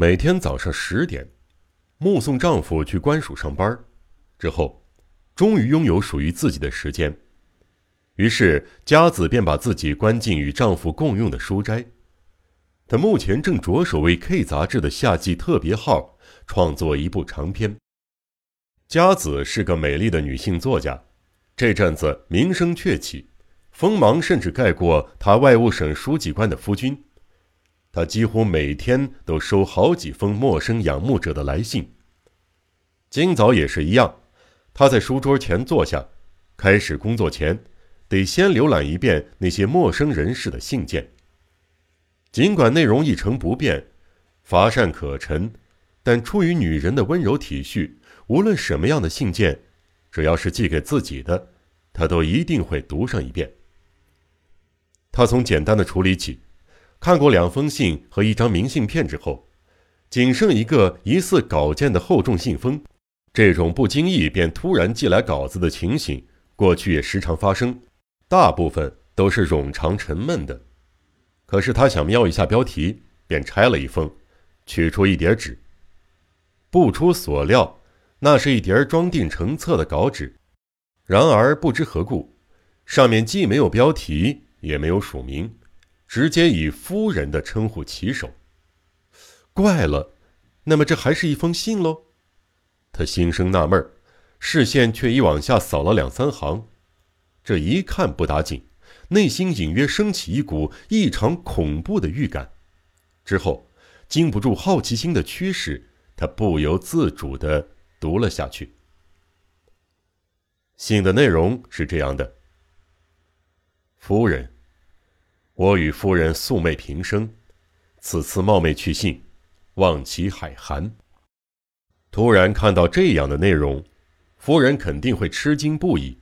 每天早上十点，目送丈夫去官署上班，之后，终于拥有属于自己的时间。于是，佳子便把自己关进与丈夫共用的书斋。她目前正着手为《K》杂志的夏季特别号创作一部长篇。佳子是个美丽的女性作家，这阵子名声鹊起，锋芒甚至盖过她外务省书记官的夫君。他几乎每天都收好几封陌生仰慕者的来信。今早也是一样，他在书桌前坐下，开始工作前，得先浏览一遍那些陌生人士的信件。尽管内容一成不变，乏善可陈，但出于女人的温柔体恤，无论什么样的信件，只要是寄给自己的，他都一定会读上一遍。他从简单的处理起。看过两封信和一张明信片之后，仅剩一个疑似稿件的厚重信封。这种不经意便突然寄来稿子的情形，过去也时常发生，大部分都是冗长沉闷的。可是他想瞄一下标题，便拆了一封，取出一叠纸。不出所料，那是一叠装订成册的稿纸。然而不知何故，上面既没有标题，也没有署名。直接以夫人的称呼起手，怪了，那么这还是一封信喽？他心生纳闷视线却已往下扫了两三行，这一看不打紧，内心隐约升起一股异常恐怖的预感。之后，经不住好奇心的驱使，他不由自主地读了下去。信的内容是这样的：夫人。我与夫人素昧平生，此次冒昧去信，望其海涵。突然看到这样的内容，夫人肯定会吃惊不已。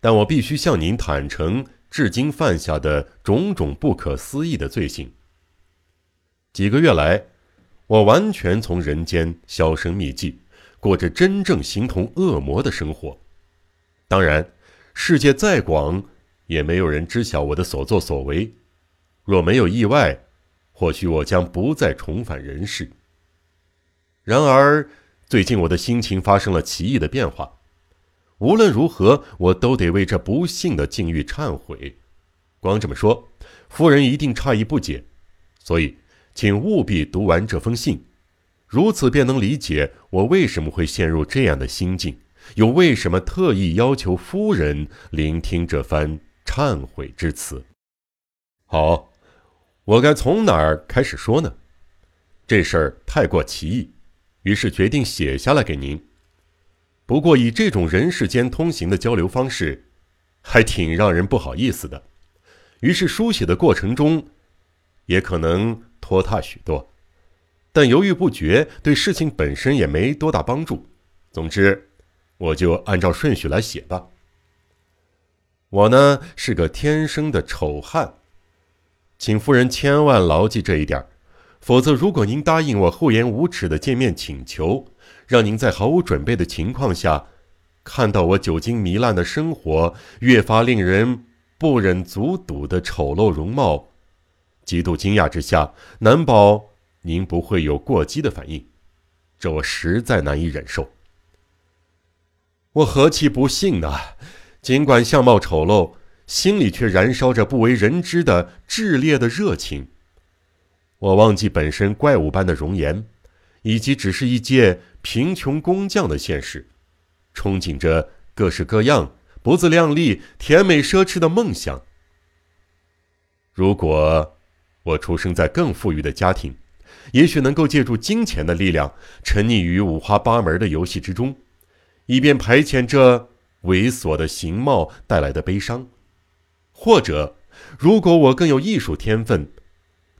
但我必须向您坦诚，至今犯下的种种不可思议的罪行。几个月来，我完全从人间销声匿迹，过着真正形同恶魔的生活。当然，世界再广，也没有人知晓我的所作所为。若没有意外，或许我将不再重返人世。然而，最近我的心情发生了奇异的变化。无论如何，我都得为这不幸的境遇忏悔。光这么说，夫人一定诧异不解。所以，请务必读完这封信，如此便能理解我为什么会陷入这样的心境，又为什么特意要求夫人聆听这番忏悔之词。好。我该从哪儿开始说呢？这事儿太过奇异，于是决定写下来给您。不过以这种人世间通行的交流方式，还挺让人不好意思的。于是书写的过程中，也可能拖沓许多，但犹豫不决对事情本身也没多大帮助。总之，我就按照顺序来写吧。我呢是个天生的丑汉。请夫人千万牢记这一点，否则，如果您答应我厚颜无耻的见面请求，让您在毫无准备的情况下看到我酒精糜烂的生活，越发令人不忍卒睹的丑陋容貌，极度惊讶之下，难保您不会有过激的反应，这我实在难以忍受。我何其不幸啊！尽管相貌丑陋。心里却燃烧着不为人知的炽烈的热情。我忘记本身怪物般的容颜，以及只是一介贫穷工匠的现实，憧憬着各式各样不自量力、甜美奢侈的梦想。如果我出生在更富裕的家庭，也许能够借助金钱的力量，沉溺于五花八门的游戏之中，以便排遣这猥琐的形貌带来的悲伤。或者，如果我更有艺术天分，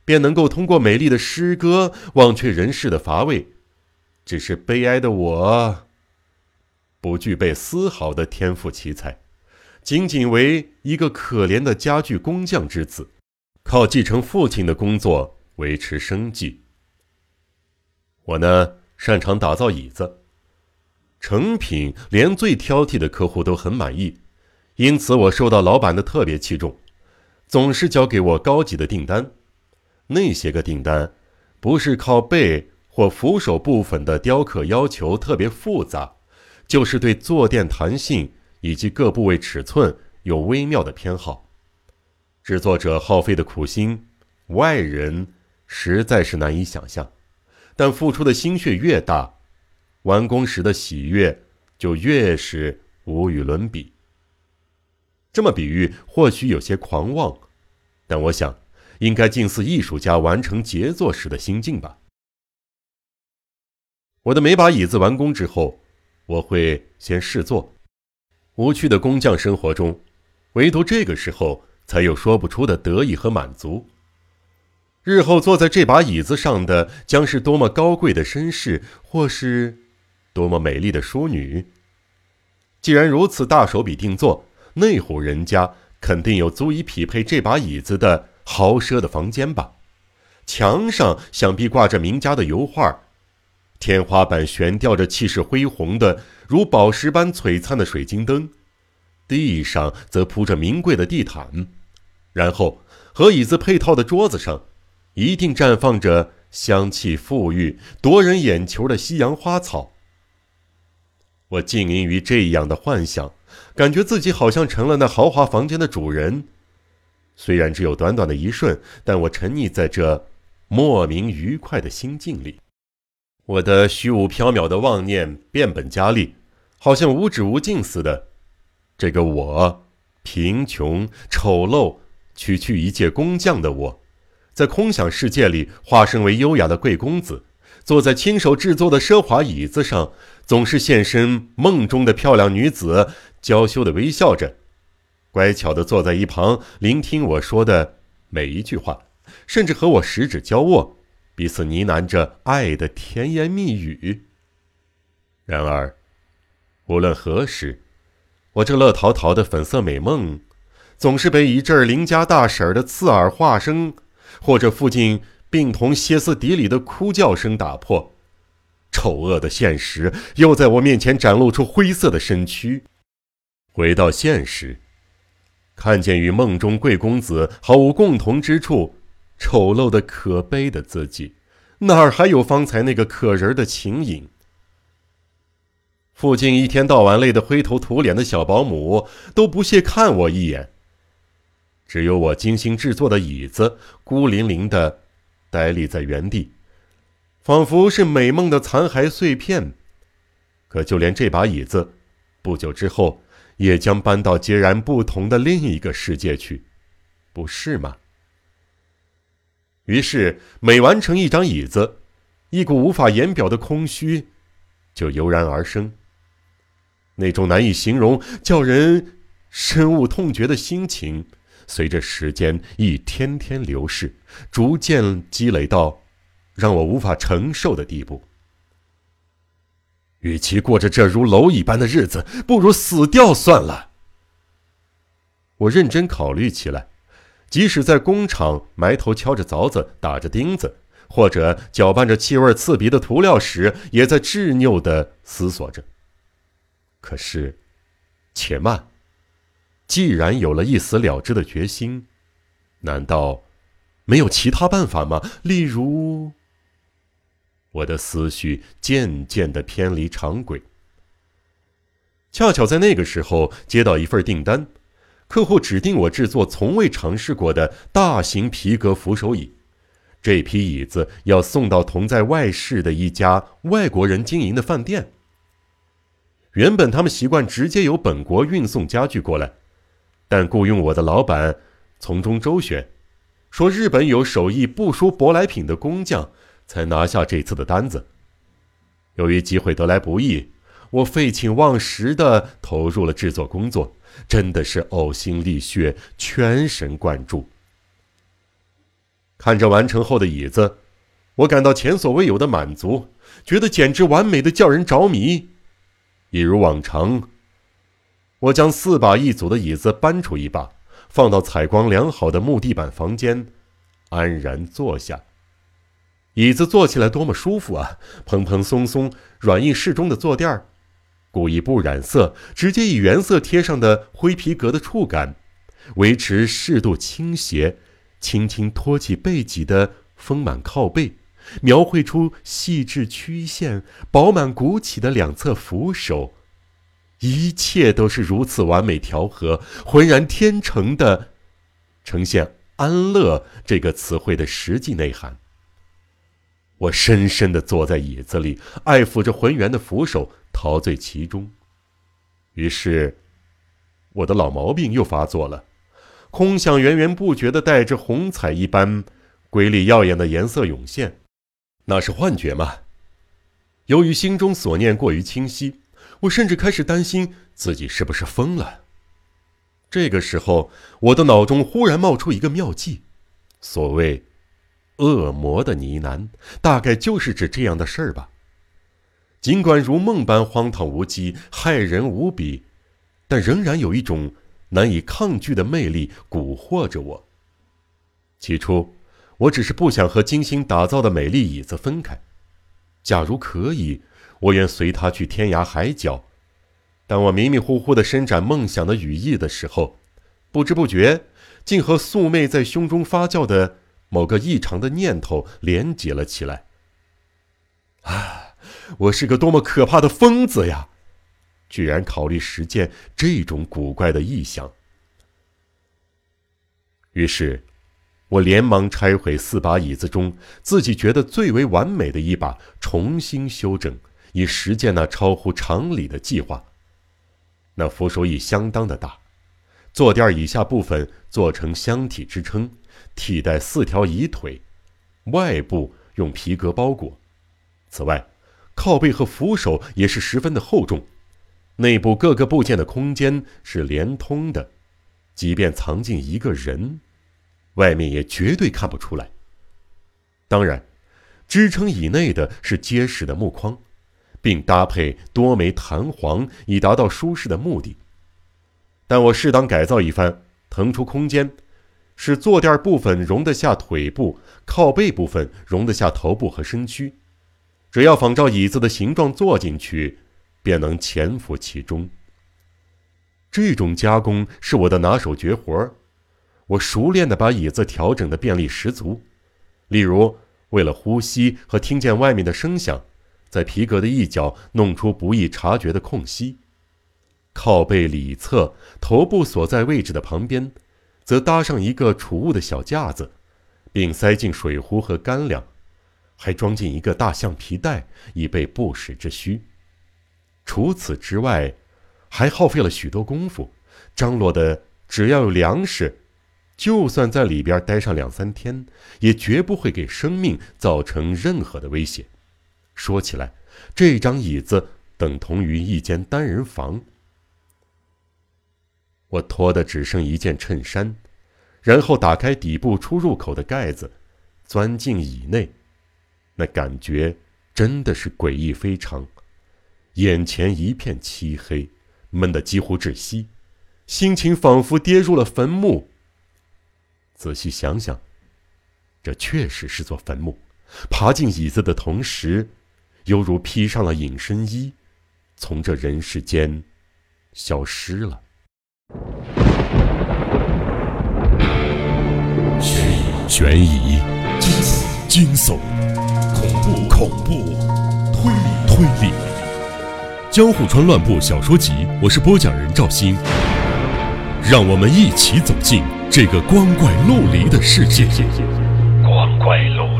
便能够通过美丽的诗歌忘却人世的乏味。只是悲哀的我，不具备丝毫的天赋奇才，仅仅为一个可怜的家具工匠之子，靠继承父亲的工作维持生计。我呢，擅长打造椅子，成品连最挑剔的客户都很满意。因此，我受到老板的特别器重，总是交给我高级的订单。那些个订单，不是靠背，或扶手部分的雕刻要求特别复杂，就是对坐垫弹性以及各部位尺寸有微妙的偏好。制作者耗费的苦心，外人实在是难以想象。但付出的心血越大，完工时的喜悦就越是无与伦比。这么比喻或许有些狂妄，但我想应该近似艺术家完成杰作时的心境吧。我的每把椅子完工之后，我会先试坐。无趣的工匠生活中，唯独这个时候才有说不出的得意和满足。日后坐在这把椅子上的将是多么高贵的绅士，或是多么美丽的淑女。既然如此大手笔定做，那户人家肯定有足以匹配这把椅子的豪奢的房间吧？墙上想必挂着名家的油画，天花板悬吊着气势恢宏的如宝石般璀璨的水晶灯，地上则铺着名贵的地毯，然后和椅子配套的桌子上。一定绽放着香气馥郁、夺人眼球的西洋花草。我浸淫于这样的幻想，感觉自己好像成了那豪华房间的主人。虽然只有短短的一瞬，但我沉溺在这莫名愉快的心境里。我的虚无缥缈的妄念变本加厉，好像无止无尽似的。这个我，贫穷、丑陋、区区一介工匠的我。在空想世界里，化身为优雅的贵公子，坐在亲手制作的奢华椅子上，总是现身梦中的漂亮女子，娇羞的微笑着，乖巧的坐在一旁，聆听我说的每一句话，甚至和我十指交握，彼此呢喃着爱的甜言蜜语。然而，无论何时，我这乐陶陶的粉色美梦，总是被一阵邻家大婶的刺耳话声。或者附近病童歇斯底里的哭叫声打破，丑恶的现实又在我面前展露出灰色的身躯。回到现实，看见与梦中贵公子毫无共同之处，丑陋的可悲的自己，哪儿还有方才那个可人的情影？附近一天到晚累得灰头土脸的小保姆都不屑看我一眼。只有我精心制作的椅子孤零零的呆立在原地，仿佛是美梦的残骸碎片。可就连这把椅子，不久之后也将搬到截然不同的另一个世界去，不是吗？于是，每完成一张椅子，一股无法言表的空虚就油然而生。那种难以形容、叫人深恶痛绝的心情。随着时间一天天流逝，逐渐积累到让我无法承受的地步。与其过着这如蝼蚁般的日子，不如死掉算了。我认真考虑起来，即使在工厂埋头敲着凿子、打着钉子，或者搅拌着气味刺鼻的涂料时，也在执拗的思索着。可是，且慢。既然有了一死了之的决心，难道没有其他办法吗？例如，我的思绪渐渐的偏离常轨。恰巧在那个时候接到一份订单，客户指定我制作从未尝试过的大型皮革扶手椅。这批椅子要送到同在外市的一家外国人经营的饭店。原本他们习惯直接由本国运送家具过来。但雇佣我的老板从中周旋，说日本有手艺不输舶来品的工匠，才拿下这次的单子。由于机会得来不易，我废寝忘食地投入了制作工作，真的是呕心沥血、全神贯注。看着完成后的椅子，我感到前所未有的满足，觉得简直完美的叫人着迷。一如往常。我将四把一组的椅子搬出一把，放到采光良好的木地板房间，安然坐下。椅子坐起来多么舒服啊！蓬蓬松松、软硬适中的坐垫儿，故意不染色，直接以原色贴上的灰皮革的触感，维持适度倾斜，轻轻托起背脊的丰满靠背，描绘出细致曲线、饱满鼓起的两侧扶手，一切都是如此完美调和、浑然天成的，呈现“安乐”这个词汇的实际内涵。我深深地坐在椅子里，爱抚着浑圆的扶手，陶醉其中。于是，我的老毛病又发作了，空想源源不绝地带着红彩一般瑰丽耀眼的颜色涌现。那是幻觉吗？由于心中所念过于清晰，我甚至开始担心自己是不是疯了。这个时候，我的脑中忽然冒出一个妙计，所谓。恶魔的呢喃，大概就是指这样的事儿吧。尽管如梦般荒唐无稽、骇人无比，但仍然有一种难以抗拒的魅力蛊惑着我。起初，我只是不想和精心打造的美丽椅子分开。假如可以，我愿随他去天涯海角。当我迷迷糊糊地伸展梦想的羽翼的时候，不知不觉，竟和素昧在胸中发酵的。某个异常的念头连结了起来。啊，我是个多么可怕的疯子呀！居然考虑实践这种古怪的意象。于是，我连忙拆毁四把椅子中自己觉得最为完美的一把，重新修整，以实践那超乎常理的计划。那扶手椅相当的大，坐垫以下部分做成箱体支撑。替代四条椅腿，外部用皮革包裹。此外，靠背和扶手也是十分的厚重。内部各个部件的空间是连通的，即便藏进一个人，外面也绝对看不出来。当然，支撑椅内的是结实的木框，并搭配多枚弹簧，以达到舒适的目的。但我适当改造一番，腾出空间。使坐垫部分容得下腿部，靠背部分容得下头部和身躯，只要仿照椅子的形状坐进去，便能潜伏其中。这种加工是我的拿手绝活儿我熟练地把椅子调整的便利十足。例如，为了呼吸和听见外面的声响，在皮革的一角弄出不易察觉的空隙，靠背里侧头部所在位置的旁边。则搭上一个储物的小架子，并塞进水壶和干粮，还装进一个大橡皮袋，以备不时之需。除此之外，还耗费了许多功夫，张罗的只要有粮食，就算在里边待上两三天，也绝不会给生命造成任何的威胁。说起来，这张椅子等同于一间单人房。我脱的只剩一件衬衫，然后打开底部出入口的盖子，钻进椅内。那感觉真的是诡异非常，眼前一片漆黑，闷得几乎窒息，心情仿佛跌入了坟墓。仔细想想，这确实是座坟墓。爬进椅子的同时，犹如披上了隐身衣，从这人世间消失了。悬疑、惊悚、恐怖、恐怖、推理、推理，《江户川乱步小说集》，我是播讲人赵鑫，让我们一起走进这个光怪陆离的世界。光怪陆。